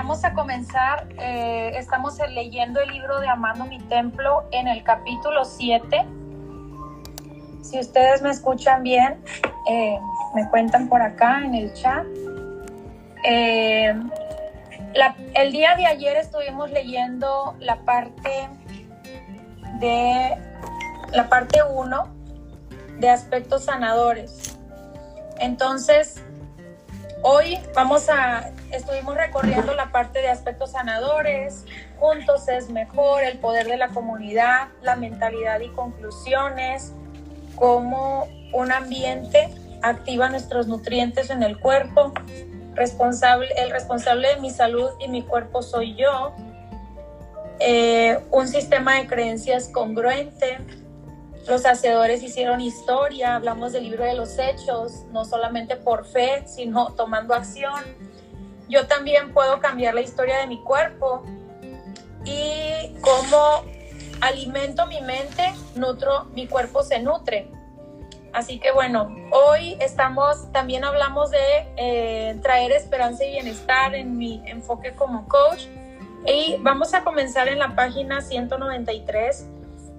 vamos a comenzar. Eh, estamos leyendo el libro de Amando mi Templo en el capítulo 7. Si ustedes me escuchan bien, eh, me cuentan por acá en el chat. Eh, el día de ayer estuvimos leyendo la parte de la parte 1 de aspectos sanadores. Entonces, hoy vamos a estuvimos recorriendo la parte de aspectos sanadores, juntos es mejor, el poder de la comunidad, la mentalidad y conclusiones, cómo un ambiente activa nuestros nutrientes en el cuerpo, responsable, el responsable de mi salud y mi cuerpo soy yo, eh, un sistema de creencias congruente, los hacedores hicieron historia, hablamos del libro de los hechos, no solamente por fe, sino tomando acción yo también puedo cambiar la historia de mi cuerpo y cómo alimento mi mente, nutro, mi cuerpo se nutre. Así que bueno, hoy estamos, también hablamos de eh, traer esperanza y bienestar en mi enfoque como coach. Y vamos a comenzar en la página 193,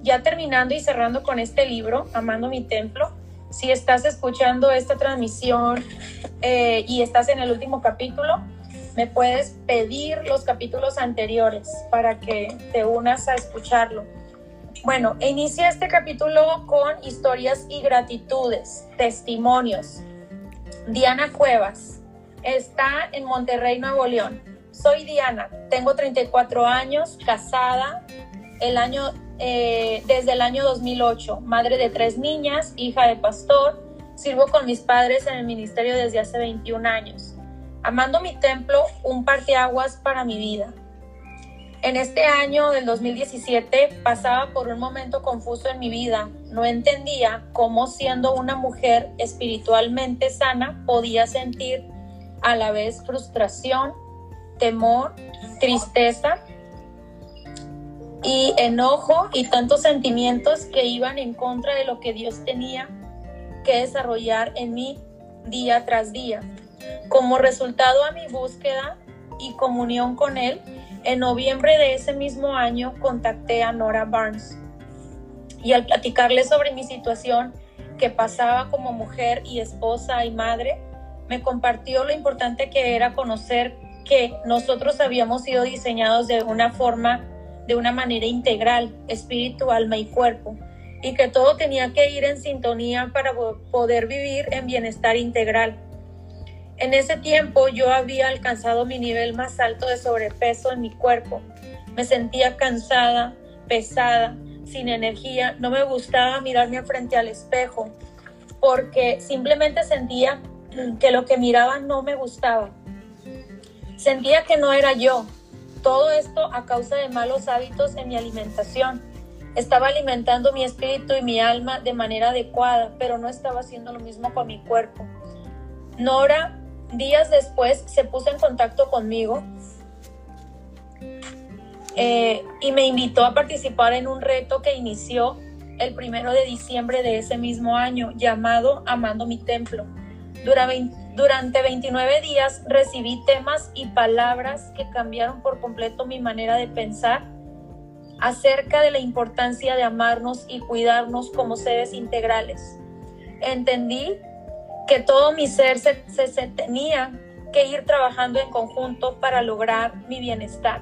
ya terminando y cerrando con este libro, Amando mi Templo. Si estás escuchando esta transmisión eh, y estás en el último capítulo, me puedes pedir los capítulos anteriores para que te unas a escucharlo. Bueno, inicia este capítulo con historias y gratitudes, testimonios. Diana Cuevas está en Monterrey, Nuevo León. Soy Diana, tengo 34 años, casada, el año, eh, desde el año 2008, madre de tres niñas, hija de pastor, sirvo con mis padres en el ministerio desde hace 21 años. Amando mi templo, un parteaguas para mi vida. En este año del 2017 pasaba por un momento confuso en mi vida. No entendía cómo siendo una mujer espiritualmente sana podía sentir a la vez frustración, temor, tristeza y enojo y tantos sentimientos que iban en contra de lo que Dios tenía que desarrollar en mí día tras día. Como resultado a mi búsqueda y comunión con Él, en noviembre de ese mismo año contacté a Nora Barnes y al platicarle sobre mi situación que pasaba como mujer y esposa y madre, me compartió lo importante que era conocer que nosotros habíamos sido diseñados de una forma, de una manera integral, espíritu, alma y cuerpo, y que todo tenía que ir en sintonía para poder vivir en bienestar integral. En ese tiempo yo había alcanzado mi nivel más alto de sobrepeso en mi cuerpo. Me sentía cansada, pesada, sin energía. No me gustaba mirarme frente al espejo porque simplemente sentía que lo que miraba no me gustaba. Sentía que no era yo. Todo esto a causa de malos hábitos en mi alimentación. Estaba alimentando mi espíritu y mi alma de manera adecuada, pero no estaba haciendo lo mismo con mi cuerpo. Nora días después se puso en contacto conmigo eh, y me invitó a participar en un reto que inició el primero de diciembre de ese mismo año llamado Amando mi Templo. Durante 29 días recibí temas y palabras que cambiaron por completo mi manera de pensar acerca de la importancia de amarnos y cuidarnos como seres integrales. Entendí que todo mi ser se, tenía que ir trabajando en conjunto para lograr mi bienestar.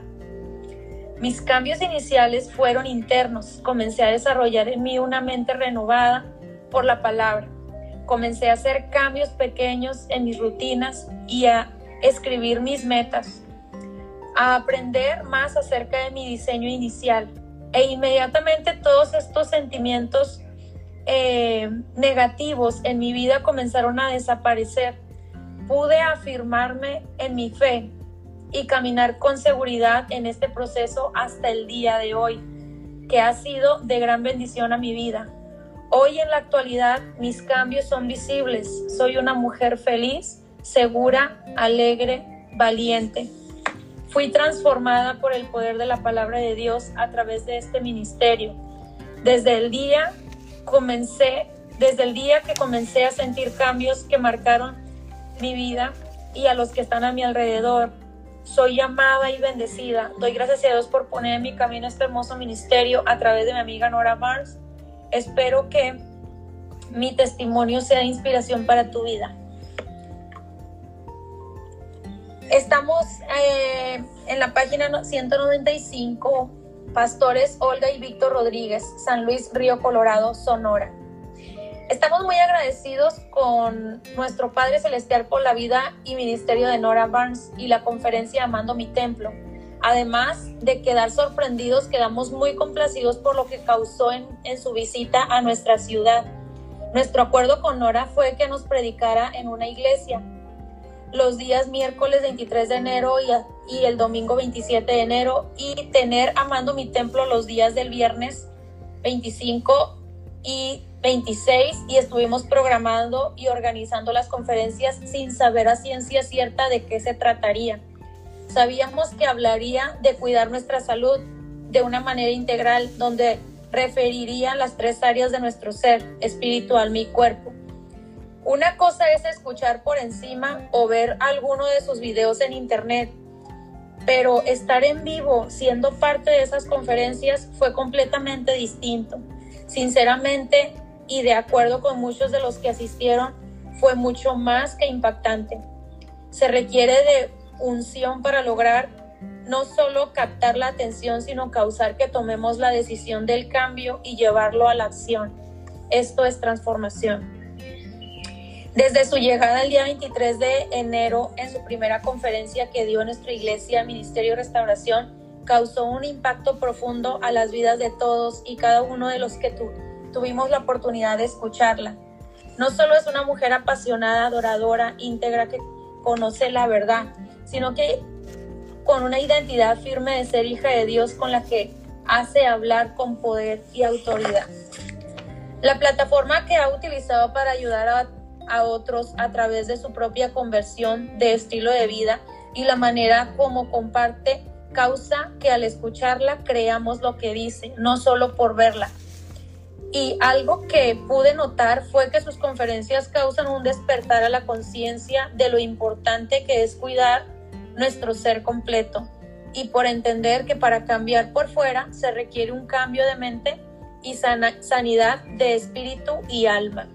Mis cambios iniciales fueron internos. Comencé a desarrollar en mí una mente renovada por la palabra. Comencé a hacer cambios pequeños en mis rutinas y a escribir mis metas, a aprender más acerca de mi diseño inicial. E inmediatamente todos estos sentimientos eh, negativos en mi vida comenzaron a desaparecer. Pude afirmarme en mi fe y caminar con seguridad en este proceso hasta el día de hoy, que ha sido de gran bendición a mi vida. Hoy en la actualidad mis cambios son visibles. Soy una mujer feliz, segura, alegre, valiente. Fui transformada por el poder de la palabra de Dios a través de este ministerio. Desde el día comencé, desde el día que comencé a sentir cambios que marcaron mi vida y a los que están a mi alrededor, soy llamada y bendecida. Doy gracias a Dios por poner en mi camino este hermoso ministerio a través de mi amiga Nora Barnes. Espero que mi testimonio sea inspiración para tu vida. Estamos eh, en la página 195, Pastores Olga y Víctor Rodríguez, San Luis Río Colorado, Sonora. Estamos muy agradecidos con nuestro Padre Celestial por la vida y ministerio de Nora Barnes y la conferencia Amando mi Templo. Además de quedar sorprendidos, quedamos muy complacidos por lo que causó en, su visita a nuestra ciudad. Nuestro acuerdo con Nora fue que nos predicara en una iglesia los días miércoles 23 de enero y, y, el domingo 27 de enero y tener Amando mi Templo los días del viernes 25 y 26 y estuvimos programando y organizando las conferencias sin saber a ciencia cierta de qué se trataría. Sabíamos que hablaría de cuidar nuestra salud de una manera integral, donde referiría las tres áreas de nuestro ser, espiritual, mi cuerpo. Una cosa es escuchar por encima o ver alguno de sus videos en internet, pero estar en vivo siendo parte de esas conferencias fue completamente distinto. Sinceramente, y de acuerdo con muchos de los que asistieron, fue mucho más que impactante. Se requiere de unción para lograr no solo captar la atención, sino causar que tomemos la decisión del cambio y llevarlo a la acción. Esto es transformación. Desde su llegada el día 23 de enero en su primera conferencia que dio en nuestra iglesia Ministerio Restauración, causó un impacto profundo a las vidas de todos y cada uno de los que tu tuvimos la oportunidad de escucharla. No solo es una mujer apasionada, adoradora, íntegra que conoce la verdad, sino que con una identidad firme de ser hija de Dios con la que hace hablar con poder y autoridad. La plataforma que ha utilizado para ayudar a, a, otros a través de su propia conversión de estilo de vida y la manera como comparte causa que al escucharla creamos lo que dice, no solo por verla, y algo que pude notar fue que sus conferencias causan un despertar a la conciencia de lo importante que es cuidar nuestro ser completo y por entender que para cambiar por fuera se requiere un cambio de mente y sanidad de espíritu y alma.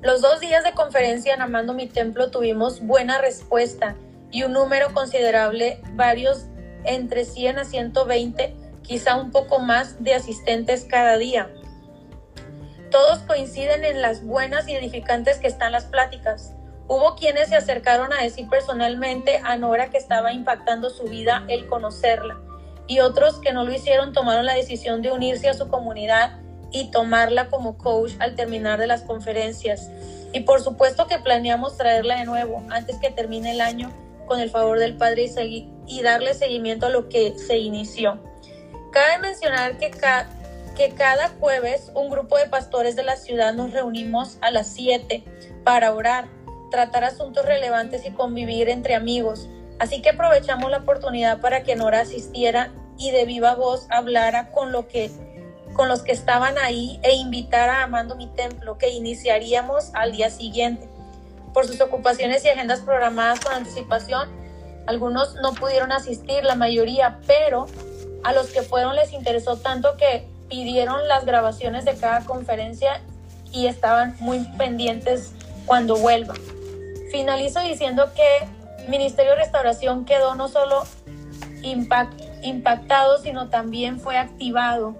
Los dos días de conferencia en Amando mi Templo tuvimos buena respuesta y un número considerable, varios entre 100 a 120, quizá un poco más de asistentes cada día todos coinciden en las buenas y edificantes que están las pláticas. Hubo quienes se acercaron a decir personalmente a Nora que estaba impactando su vida el conocerla, y otros que no lo hicieron tomaron la decisión de unirse a su comunidad y tomarla como coach al terminar de las conferencias. Y por supuesto que planeamos traerla de nuevo antes que termine el año con el favor del Padre y, y darle seguimiento a lo que se inició. Cabe mencionar que cada que cada jueves un grupo de pastores de la ciudad nos reunimos a las 7 para orar, tratar asuntos relevantes y convivir entre amigos. Así que aprovechamos la oportunidad para que Nora asistiera y de viva voz hablara con lo que con los que estaban ahí e invitara a Amando mi templo que iniciaríamos al día siguiente. Por sus ocupaciones y agendas programadas con anticipación, algunos no pudieron asistir, la mayoría, pero a los que fueron les interesó tanto que pidieron las grabaciones de cada conferencia y estaban muy pendientes cuando vuelva. Finalizo diciendo que Ministerio de Restauración quedó no solo impactado, sino también fue activado.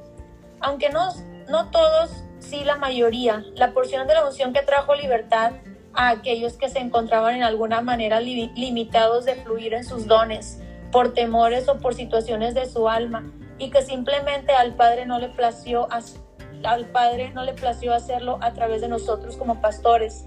Aunque no, no todos, sí la mayoría, la porción de la unción que trajo libertad a aquellos que se encontraban en alguna manera limitados de fluir en sus dones, por temores o por situaciones de su alma, y que simplemente al Padre no le plació al Padre no le plació hacerlo a través de nosotros como pastores.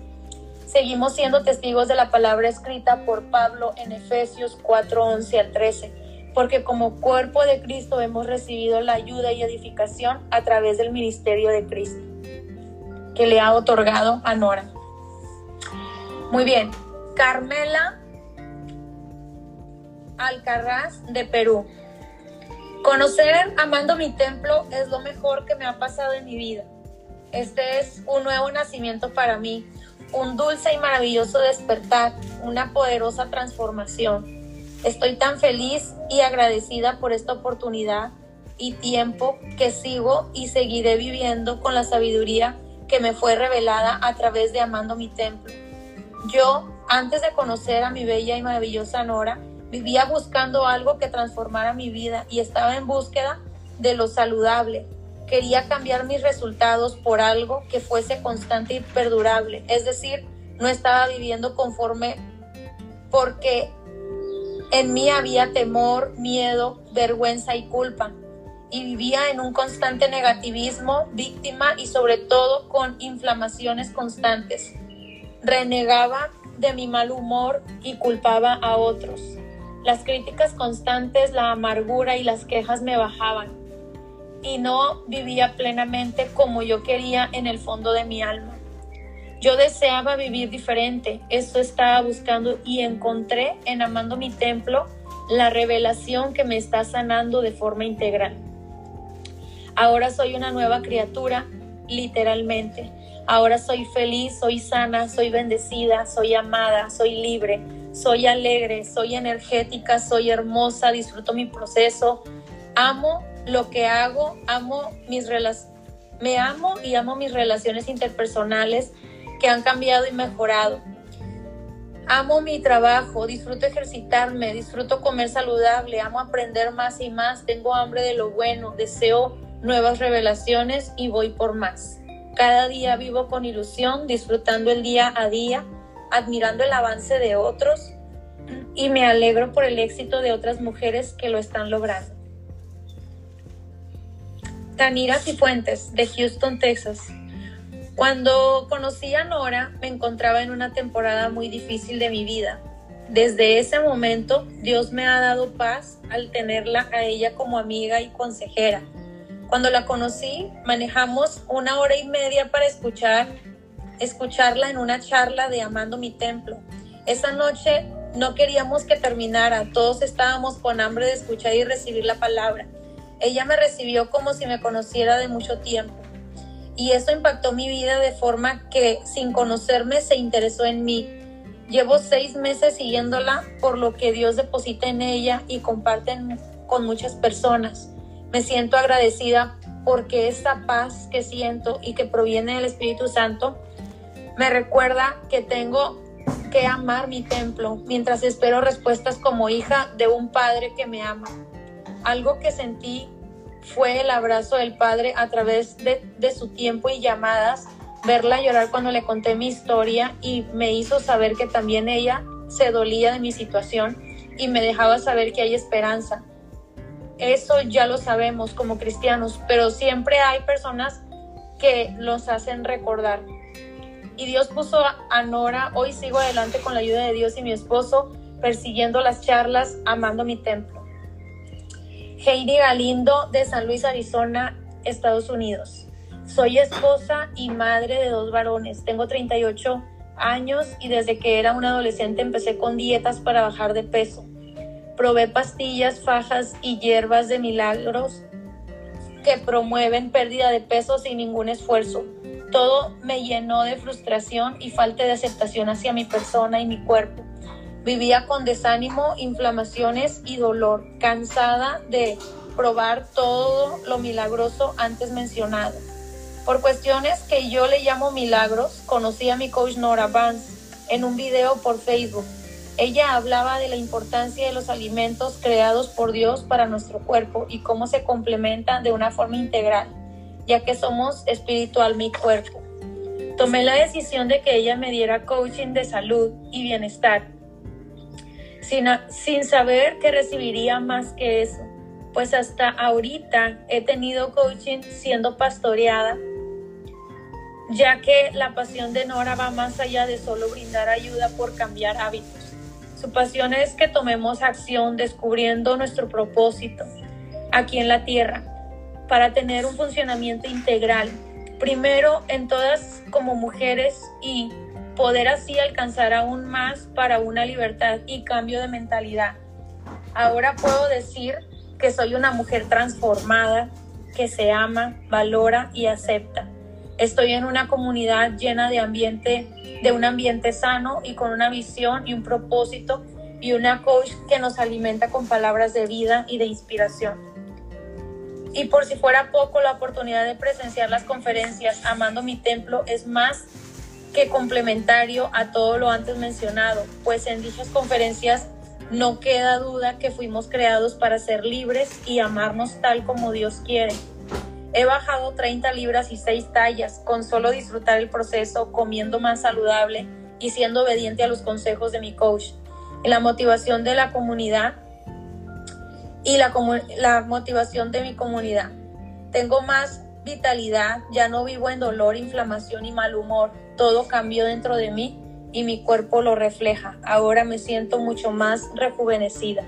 Seguimos siendo testigos de la palabra escrita por Pablo en Efesios 4:11 al 13, porque como cuerpo de Cristo hemos recibido la ayuda y edificación a través del ministerio de Cristo que le ha otorgado a Nora. Muy bien, Carmela Alcarraz de Perú. Conocer amando mi templo es lo mejor que me ha pasado en mi vida. Este es un nuevo nacimiento para mí, un dulce y maravilloso despertar, una poderosa transformación. Estoy tan feliz y agradecida por esta oportunidad y tiempo que sigo y seguiré viviendo con la sabiduría que me fue revelada a través de Amando mi Templo. Yo, antes de conocer a mi bella y maravillosa Nora, vivía buscando algo que transformara mi vida y estaba en búsqueda de lo saludable. Quería cambiar mis resultados por algo que fuese constante y perdurable. Es decir, no estaba viviendo conforme porque en mí había temor, miedo, vergüenza y culpa y vivía en un constante negativismo, víctima y sobre todo con inflamaciones constantes. Renegaba de mi mal humor y culpaba a otros. Las críticas constantes, la amargura y las quejas me bajaban y no vivía plenamente como yo quería en el fondo de mi alma. Yo deseaba vivir diferente, eso estaba buscando y encontré en Amando mi templo la revelación que me está sanando de forma integral. Ahora soy una nueva criatura, literalmente. Ahora soy feliz, soy sana, soy bendecida, soy amada, soy libre, soy alegre, soy energética, soy hermosa, disfruto mi proceso, amo lo que hago, amo mis relaciones, me amo y amo mis relaciones interpersonales que han cambiado y mejorado. Amo mi trabajo, disfruto ejercitarme, disfruto comer saludable, amo aprender más y más, tengo hambre de lo bueno, deseo nuevas revelaciones y voy por más. Cada día vivo con ilusión, disfrutando el día a día, admirando el avance de otros y me alegro por el éxito de otras mujeres que lo están logrando. Tanira Cifuentes, de Houston, Texas. Cuando conocí a Nora, me encontraba en una temporada muy difícil de mi vida. Desde ese momento, Dios me ha dado paz al tenerla a ella como amiga y consejera cuando la conocí, manejamos una hora y media para escuchar, escucharla en una charla de Amando mi Templo. Esa noche no queríamos que terminara, todos estábamos con hambre de escuchar y recibir la palabra. Ella me recibió como si me conociera de mucho tiempo. Y eso impactó mi vida de forma que sin conocerme se interesó en mí. Llevo seis meses siguiéndola por lo que Dios deposita en ella y comparten con muchas personas. Me siento agradecida porque esta paz que siento y que proviene del Espíritu Santo me recuerda que tengo que amar mi templo mientras espero respuestas como hija de un padre que me ama. Algo que sentí fue el abrazo del padre a través de, de su tiempo y llamadas, verla llorar cuando le conté mi historia y me hizo saber que también ella se dolía de mi situación y me dejaba saber que hay esperanza eso ya lo sabemos como cristianos, pero siempre hay personas que los hacen recordar. Y Dios puso a Nora, hoy sigo adelante con la ayuda de Dios y mi esposo, persiguiendo las charlas, amando mi templo. Heidi Galindo de San Luis, Arizona, Estados Unidos. Soy esposa y madre de dos varones. Tengo 38 años y desde que era un adolescente empecé con dietas para bajar de peso. Probé pastillas, fajas y hierbas de milagros que promueven pérdida de peso sin ningún esfuerzo. Todo me llenó de frustración y falta de aceptación hacia mi persona y mi cuerpo. Vivía con desánimo, inflamaciones y dolor, cansada de probar todo lo milagroso antes mencionado. Por cuestiones que yo le llamo milagros, conocí a mi coach Nora Vance en un video por Facebook ella hablaba de la importancia de los alimentos creados por Dios para nuestro cuerpo y cómo se complementan de una forma integral, ya que somos espiritual mi cuerpo. Tomé la decisión de que ella me diera coaching de salud y bienestar, sin, sin saber que recibiría más que eso, pues hasta ahorita he tenido coaching siendo pastoreada ya que la pasión de Nora va más allá de solo brindar ayuda por cambiar hábitos. Su pasión es que tomemos acción descubriendo nuestro propósito aquí en la tierra para tener un funcionamiento integral. Primero en todas como mujeres y poder así alcanzar aún más para una libertad y cambio de mentalidad. Ahora puedo decir que soy una mujer transformada, que se ama, valora y acepta. Estoy en una comunidad llena de ambiente, de un ambiente sano y con una visión y un propósito y una coach que nos alimenta con palabras de vida y de inspiración. Y por si fuera poco, la oportunidad de presenciar las conferencias Amando mi Templo es más que complementario a todo lo antes mencionado, pues en dichas conferencias no queda duda que fuimos creados para ser libres y amarnos tal como Dios quiere. He bajado 30 libras y 6 tallas con solo disfrutar el proceso, comiendo más saludable y siendo obediente a los consejos de mi coach. La motivación de la comunidad y la, la motivación de mi comunidad. Tengo más vitalidad, ya no vivo en dolor, inflamación y mal humor. Todo cambió dentro de mí y mi cuerpo lo refleja. Ahora me siento mucho más rejuvenecida.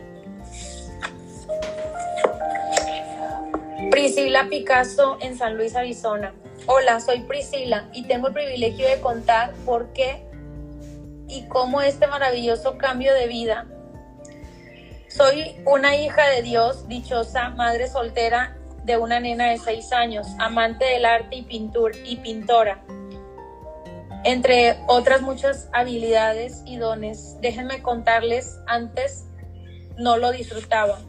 Priscila Picasso en San Luis, Arizona. Hola, soy Priscila y tengo el privilegio de contar por qué y cómo este maravilloso cambio de vida. Soy una hija de Dios, dichosa, madre soltera de una nena de seis años, amante del arte y, pintura y pintora entre otras muchas habilidades y dones. Déjenme contarles, antes no lo disfrutaba.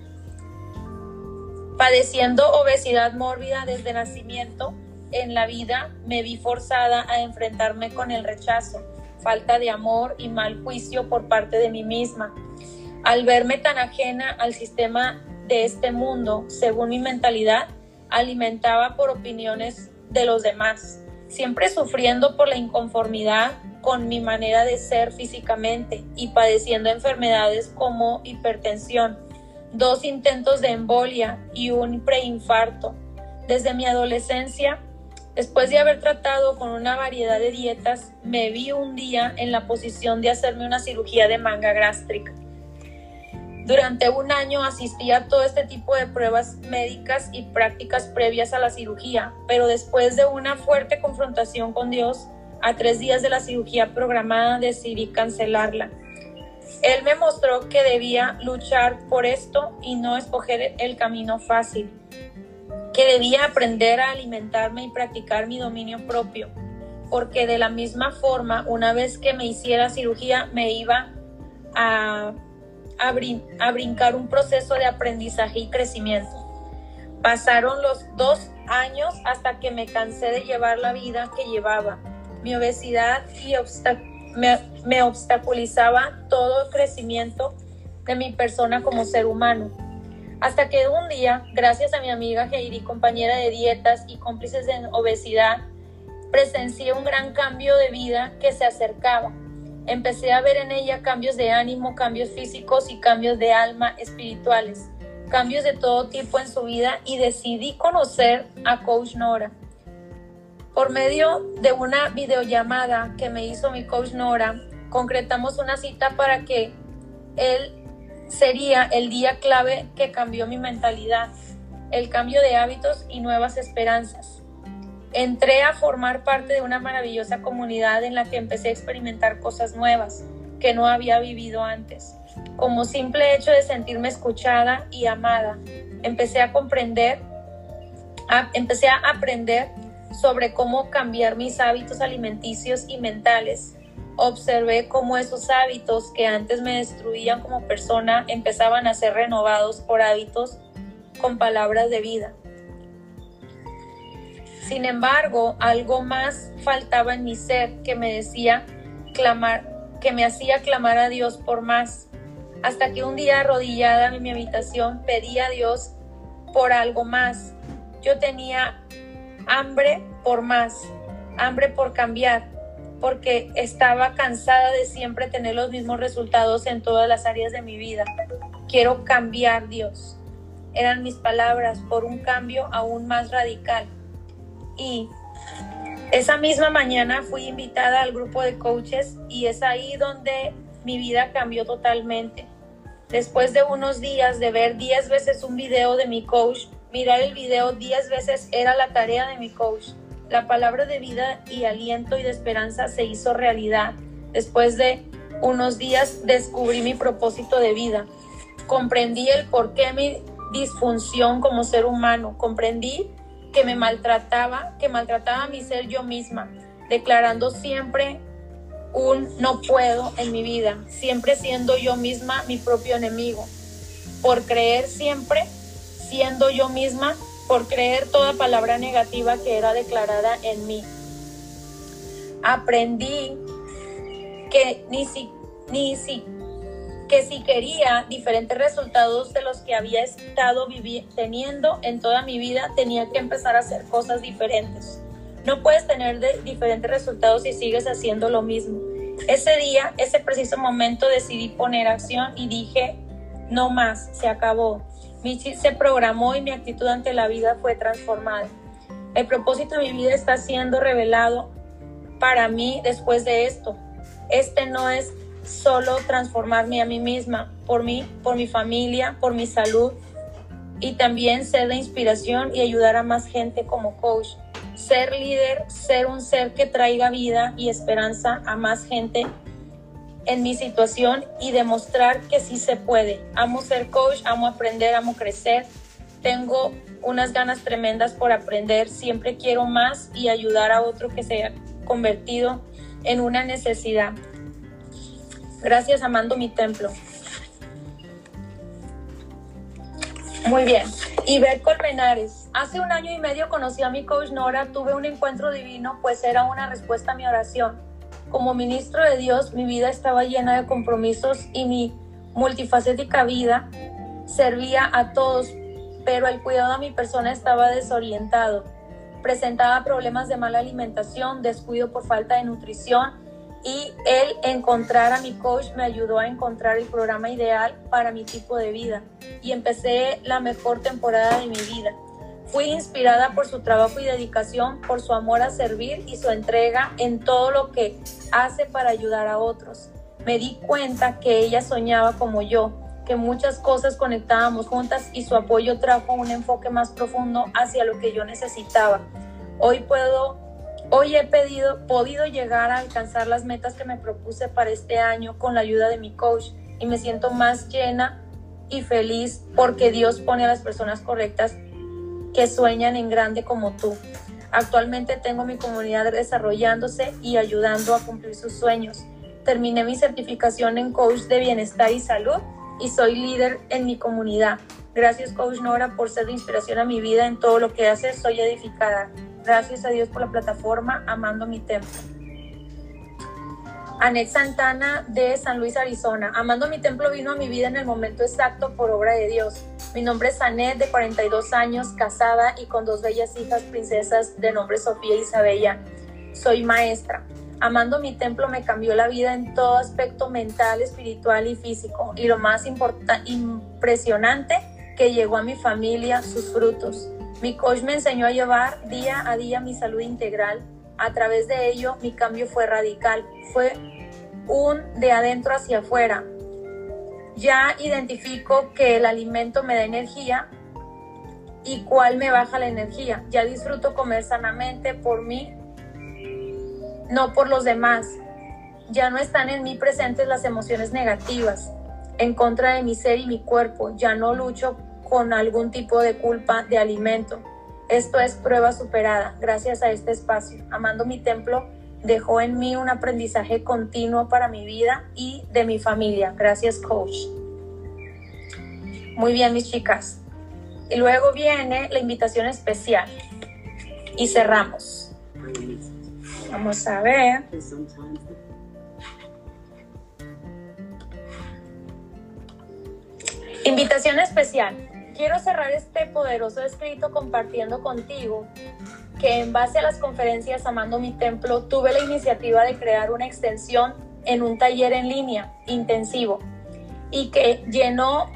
Padeciendo obesidad mórbida desde nacimiento, en la vida me vi forzada a enfrentarme con el rechazo, falta de amor y mal juicio por parte de mí misma. Al verme tan ajena al sistema de este mundo, según mi mentalidad, alimentaba por opiniones de los demás siempre sufriendo por la inconformidad con mi manera de ser físicamente y padeciendo enfermedades como hipertensión, dos intentos de embolia y un preinfarto. Desde mi adolescencia, después de haber tratado con una variedad de dietas, me vi un día en la posición de hacerme una cirugía de manga gástrica. Durante un año asistí a todo este tipo de pruebas médicas y prácticas previas a la cirugía, pero después de una fuerte confrontación con Dios, a tres días de la cirugía programada decidí cancelarla. Él me mostró que debía luchar por esto y no escoger el camino fácil, que debía aprender a alimentarme y practicar mi dominio propio, porque de la misma forma, una vez que me hiciera cirugía, me iba a a, brincar un proceso de aprendizaje y crecimiento. Pasaron los dos años hasta que me cansé de llevar la vida que llevaba. Mi obesidad me, obstaculizaba todo el crecimiento de mi persona como ser humano. Hasta que un día, gracias a mi amiga Heidi, compañera de dietas y cómplices de obesidad, presencié un gran cambio de vida que se acercaba Empecé a ver en ella cambios de ánimo, cambios físicos y cambios de alma espirituales, cambios de todo tipo en su vida y decidí conocer a Coach Nora. Por medio de una videollamada que me hizo mi coach Nora, concretamos una cita para que él sería el día clave que cambió mi mentalidad, el cambio de hábitos y nuevas esperanzas. Entré a formar parte de una maravillosa comunidad en la que empecé a experimentar cosas nuevas que no había vivido antes. Como simple hecho de sentirme escuchada y amada, empecé a comprender, empecé a aprender sobre cómo cambiar mis hábitos alimenticios y mentales. Observé cómo esos hábitos que antes me destruían como persona empezaban a ser renovados por hábitos con palabras de vida. Sin embargo, algo más faltaba en mi ser que me decía clamar, que me hacía clamar a Dios por más. Hasta que un día arrodillada en mi habitación pedí a Dios por algo más. Yo tenía hambre por más, hambre por cambiar, porque estaba cansada de siempre tener los mismos resultados en todas las áreas de mi vida. Quiero cambiar, Dios. Eran mis palabras por un cambio aún más radical. Y esa misma mañana fui invitada al grupo de coaches y es ahí donde mi vida cambió totalmente. Después de unos días de ver 10 veces un video de mi coach, mirar el video 10 veces era la tarea de mi coach. La palabra de vida y aliento y de esperanza se hizo realidad. Después de unos días descubrí mi propósito de vida. Comprendí el por qué mi disfunción como ser humano. Comprendí que me maltrataba, que maltrataba a mi ser yo misma, declarando siempre un no puedo en mi vida, siempre siendo yo misma mi propio enemigo, por creer siempre siendo yo misma, por creer toda palabra negativa que era declarada en mí. Aprendí que ni si, ni si, que si quería diferentes resultados de los que había estado teniendo en toda mi vida, tenía que empezar a hacer cosas diferentes. No puedes tener diferentes resultados si sigues haciendo lo mismo. Ese día, ese preciso momento decidí poner acción y dije, no más, se acabó. Mi chip se programó y mi actitud ante la vida fue transformada. El propósito de mi vida está siendo revelado para mí después de esto. Este no es solo transformarme a mí misma, por mí, por mi familia, por mi salud y también ser de inspiración y ayudar a más gente como coach. Ser líder, ser un ser que traiga vida y esperanza a más gente en mi situación y demostrar que sí se puede. Amo ser coach, amo aprender, amo crecer. Tengo unas ganas tremendas por aprender, siempre quiero más y ayudar a otro que se ha convertido en una necesidad. Gracias, amando mi templo. Muy bien. Iber Colmenares. Hace un año y medio conocí a mi coach Nora. Tuve un encuentro divino, pues era una respuesta a mi oración. Como ministro de Dios, mi vida estaba llena de compromisos y mi multifacética vida servía a todos, pero el cuidado de mi persona estaba desorientado. Presentaba problemas de mala alimentación, descuido por falta de nutrición y el encontrar a mi coach me ayudó a encontrar el programa ideal para mi tipo de vida y empecé la mejor temporada de mi vida. Fui inspirada por su trabajo y dedicación, por su amor a servir y su entrega en todo lo que hace para ayudar a otros. Me di cuenta que ella soñaba como yo, que muchas cosas conectábamos juntas y su apoyo trajo un enfoque más profundo hacia lo que yo necesitaba. Hoy puedo Hoy he pedido, podido llegar a alcanzar las metas que me propuse para este año con la ayuda de mi coach y me siento más llena y feliz porque Dios pone a las personas correctas que sueñan en grande como tú. Actualmente tengo mi comunidad desarrollándose y ayudando a cumplir sus sueños. Terminé mi certificación en coach de bienestar y salud y soy líder en mi comunidad. Gracias coach Nora por ser de inspiración a mi vida en todo lo que haces. Soy edificada. Gracias a Dios por la plataforma Amando mi Templo. Anet Santana de San Luis, Arizona. Amando mi templo vino a mi vida en el momento exacto por obra de Dios. Mi nombre es Anet, de 42 años, casada y con dos bellas hijas princesas de nombre Sofía y Isabella. Soy maestra. Amando mi templo me cambió la vida en todo aspecto mental, espiritual y físico. Y lo más impresionante, que llegó a mi familia sus frutos. Mi coach me enseñó a llevar día a día mi salud integral. A través de ello, mi cambio fue radical. Fue un de adentro hacia afuera. Ya identifico que el alimento me da energía y cuál me baja la energía. Ya disfruto comer sanamente por mí, no por los demás. Ya no están en mí presentes las emociones negativas en contra de mi ser y mi cuerpo. Ya no lucho con algún tipo de culpa de alimento. Esto es prueba superada gracias a este espacio. Amando mi templo dejó en mí un aprendizaje continuo para mi vida y de mi familia. Gracias, coach. Muy bien, mis chicas. Y luego viene la invitación especial. Y cerramos. Vamos a ver. Invitación especial quiero cerrar este poderoso escrito compartiendo contigo que en base a las conferencias Amando mi Templo tuve la iniciativa de crear una extensión en un taller en línea intensivo y que llenó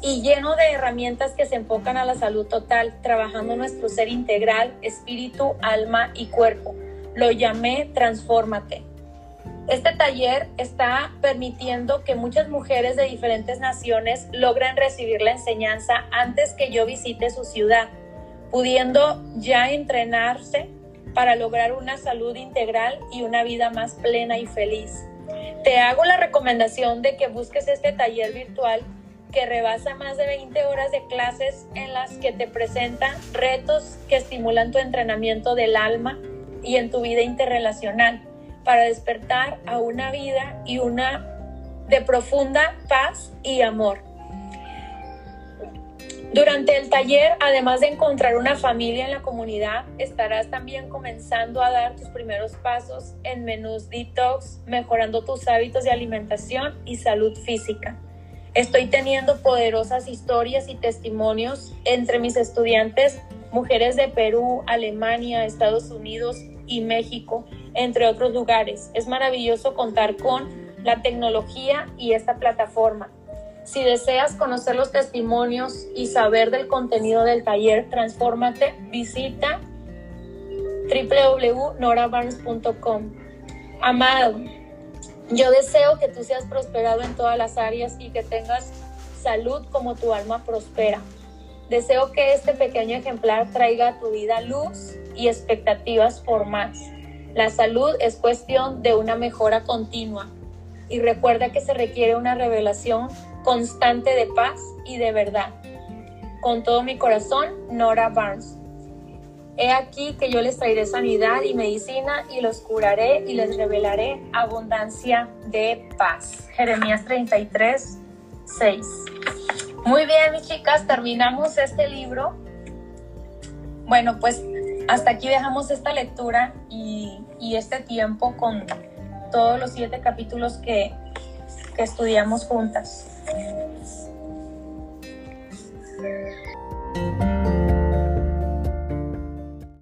y lleno de herramientas que se enfocan a la salud total, trabajando nuestro ser integral, espíritu, alma y cuerpo. Lo llamé Transfórmate. Este taller está permitiendo que muchas mujeres de diferentes naciones logren recibir la enseñanza antes que yo visite su ciudad, pudiendo ya entrenarse para lograr una salud integral y una vida más plena y feliz. Te hago la recomendación de que busques este taller virtual que rebasa más de 20 horas de clases en las que te presentan retos que estimulan tu entrenamiento del alma y en tu vida interrelacional para despertar a una vida y una de profunda paz y amor. Durante el taller, además de encontrar una familia en la comunidad, estarás también comenzando a dar tus primeros pasos en menús detox, mejorando tus hábitos de alimentación y salud física. Estoy teniendo poderosas historias y testimonios entre mis estudiantes, mujeres de Perú, Alemania, Estados Unidos y México, entre otros lugares. Es maravilloso contar con la tecnología y esta plataforma. Si deseas conocer los testimonios y saber del contenido del taller Transfórmate, visita www.norabarnes.com. Amado, yo deseo que tú seas prosperado en todas las áreas y que tengas salud como tu alma prospera. Deseo que este pequeño ejemplar traiga a tu vida luz y expectativas por más. La salud es cuestión de una mejora continua y recuerda que se requiere una revelación constante de paz y de verdad. Con todo mi corazón, Nora Barnes. He aquí que yo les traeré sanidad y medicina y los curaré y les revelaré abundancia de paz. Jeremías 33, 6. Muy bien, mis chicas, terminamos este libro. Bueno, pues hasta aquí dejamos esta lectura y, este tiempo con todos los siete capítulos que, estudiamos juntas.